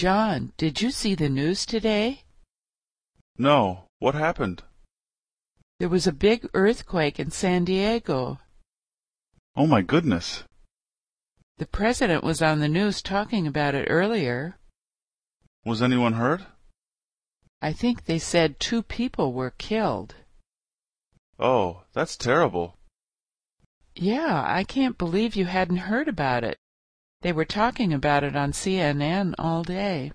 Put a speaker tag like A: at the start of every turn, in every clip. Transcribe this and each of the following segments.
A: John, did you see the news today?
B: No, what happened?
A: There was a big earthquake in San Diego.
B: Oh my goodness.
A: The president was on the news talking about it earlier.
B: Was anyone hurt?
A: I think they said two people were killed.
B: Oh, that's terrible.
A: Yeah, I can't believe you hadn't heard about it. They were talking about it on CNN all day.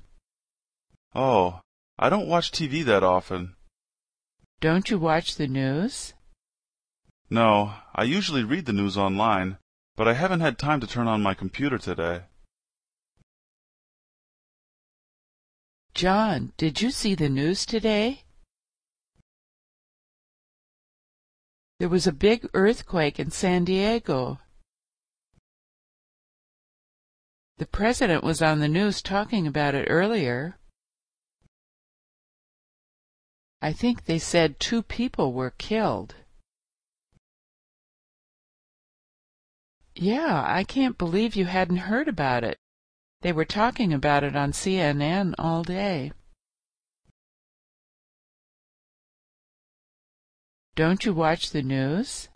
B: Oh, I don't watch TV that often.
A: Don't you watch the news?
B: No, I usually read the news online, but I haven't had time to turn on my computer today.
A: John, did you see the news today? There was a big earthquake in San Diego. The president was on the news talking about it earlier. I think they said two people were killed. Yeah, I can't believe you hadn't heard about it. They were talking about it on CNN all day. Don't you watch the news?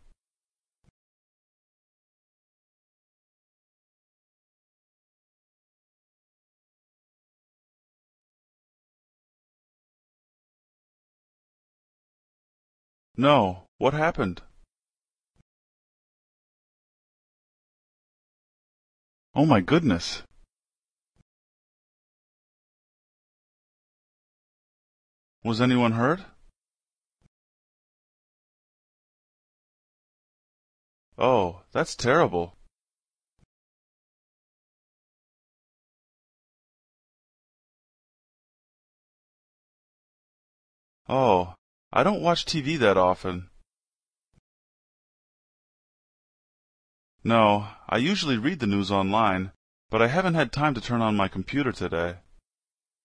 B: No, what happened? Oh my goodness. Was anyone hurt? Oh, that's terrible. Oh, I don't watch TV that often. No, I usually read the news online, but I haven't had time to turn on my computer today.